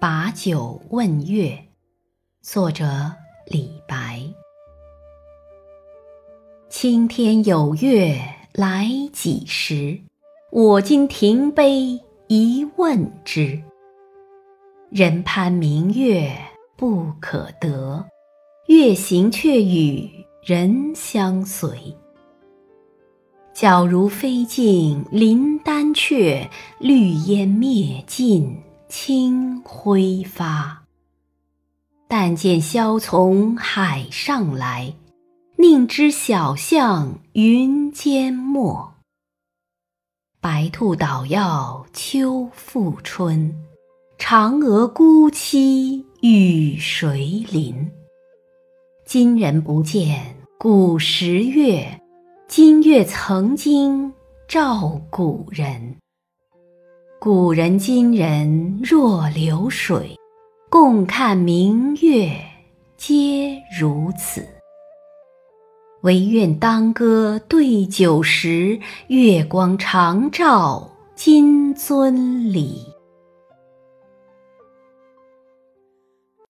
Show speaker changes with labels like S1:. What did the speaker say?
S1: 把酒问月，作者李白。青天有月来几时？我今停杯一问之。人攀明月不可得，月行却与人相随。皎如飞镜临丹阙，绿烟灭尽清辉发。但见萧从海上来，宁知晓向云间没。白兔捣药秋复春，嫦娥孤栖与谁邻？今人不见古时月。今月曾经照古人，古人今人若流水，共看明月皆如此。唯愿当歌对酒时，月光长照金樽里。